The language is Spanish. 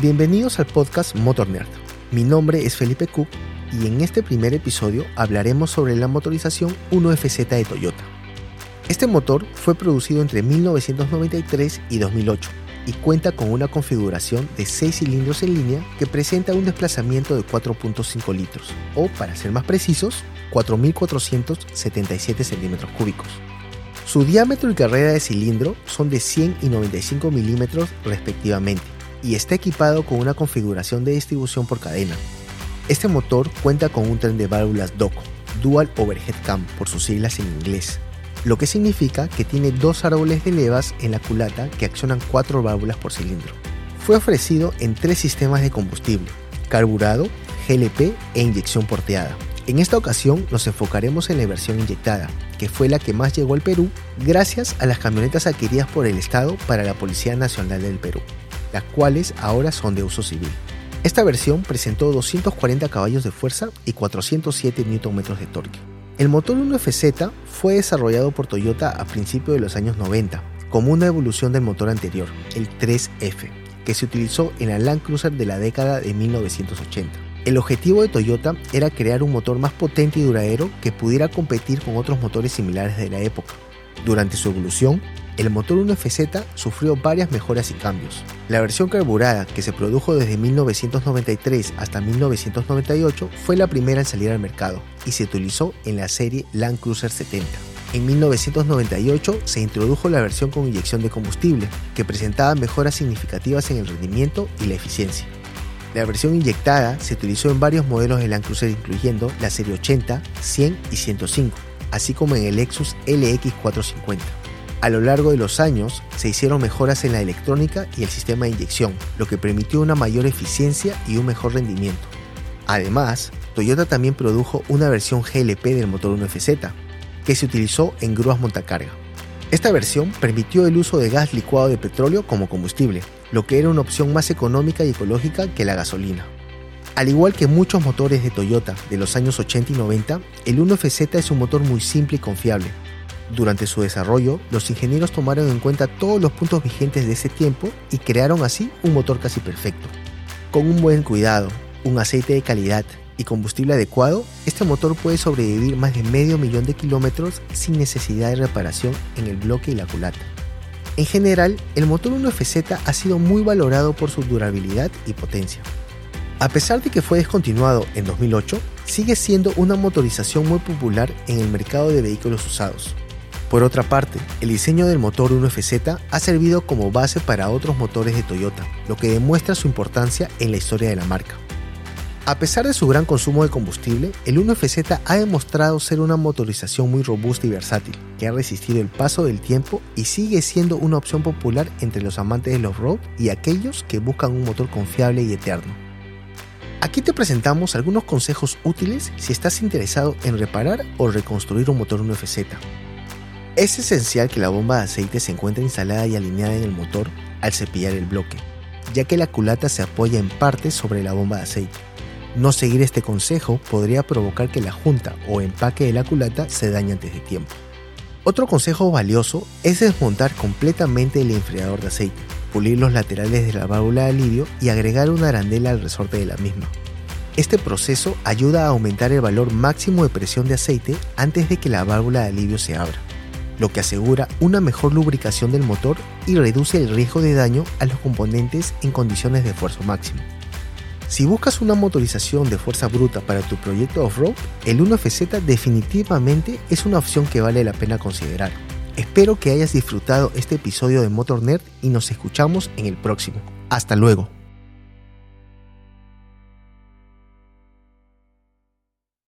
Bienvenidos al podcast Motor Nerd. Mi nombre es Felipe Cook y en este primer episodio hablaremos sobre la motorización 1FZ de Toyota. Este motor fue producido entre 1993 y 2008 y cuenta con una configuración de 6 cilindros en línea que presenta un desplazamiento de 4.5 litros, o para ser más precisos, 4.477 centímetros cúbicos. Su diámetro y carrera de cilindro son de 100 y 95 milímetros respectivamente, y está equipado con una configuración de distribución por cadena. Este motor cuenta con un tren de válvulas DOCO, Dual Overhead Cam por sus siglas en inglés, lo que significa que tiene dos árboles de levas en la culata que accionan cuatro válvulas por cilindro. Fue ofrecido en tres sistemas de combustible, carburado, GLP e inyección porteada. En esta ocasión nos enfocaremos en la versión inyectada, que fue la que más llegó al Perú gracias a las camionetas adquiridas por el Estado para la Policía Nacional del Perú las cuales ahora son de uso civil. Esta versión presentó 240 caballos de fuerza y 407 Nm de torque. El motor 1FZ fue desarrollado por Toyota a principios de los años 90, como una evolución del motor anterior, el 3F, que se utilizó en la Land Cruiser de la década de 1980. El objetivo de Toyota era crear un motor más potente y duradero que pudiera competir con otros motores similares de la época. Durante su evolución, el motor 1FZ sufrió varias mejoras y cambios. La versión carburada, que se produjo desde 1993 hasta 1998, fue la primera en salir al mercado y se utilizó en la serie Land Cruiser 70. En 1998 se introdujo la versión con inyección de combustible, que presentaba mejoras significativas en el rendimiento y la eficiencia. La versión inyectada se utilizó en varios modelos de Land Cruiser incluyendo la serie 80, 100 y 105, así como en el Lexus LX450. A lo largo de los años se hicieron mejoras en la electrónica y el sistema de inyección, lo que permitió una mayor eficiencia y un mejor rendimiento. Además, Toyota también produjo una versión GLP del motor 1FZ, que se utilizó en grúas montacarga. Esta versión permitió el uso de gas licuado de petróleo como combustible, lo que era una opción más económica y ecológica que la gasolina. Al igual que muchos motores de Toyota de los años 80 y 90, el 1FZ es un motor muy simple y confiable, durante su desarrollo, los ingenieros tomaron en cuenta todos los puntos vigentes de ese tiempo y crearon así un motor casi perfecto. Con un buen cuidado, un aceite de calidad y combustible adecuado, este motor puede sobrevivir más de medio millón de kilómetros sin necesidad de reparación en el bloque y la culata. En general, el motor 1FZ ha sido muy valorado por su durabilidad y potencia. A pesar de que fue descontinuado en 2008, sigue siendo una motorización muy popular en el mercado de vehículos usados. Por otra parte, el diseño del motor 1FZ ha servido como base para otros motores de Toyota, lo que demuestra su importancia en la historia de la marca. A pesar de su gran consumo de combustible, el 1FZ ha demostrado ser una motorización muy robusta y versátil, que ha resistido el paso del tiempo y sigue siendo una opción popular entre los amantes del off-road y aquellos que buscan un motor confiable y eterno. Aquí te presentamos algunos consejos útiles si estás interesado en reparar o reconstruir un motor 1FZ. Es esencial que la bomba de aceite se encuentre instalada y alineada en el motor al cepillar el bloque, ya que la culata se apoya en parte sobre la bomba de aceite. No seguir este consejo podría provocar que la junta o empaque de la culata se dañe antes de tiempo. Otro consejo valioso es desmontar completamente el enfriador de aceite, pulir los laterales de la válvula de alivio y agregar una arandela al resorte de la misma. Este proceso ayuda a aumentar el valor máximo de presión de aceite antes de que la válvula de alivio se abra lo que asegura una mejor lubricación del motor y reduce el riesgo de daño a los componentes en condiciones de esfuerzo máximo. Si buscas una motorización de fuerza bruta para tu proyecto off-road, el 1FZ definitivamente es una opción que vale la pena considerar. Espero que hayas disfrutado este episodio de Motor Nerd y nos escuchamos en el próximo. Hasta luego.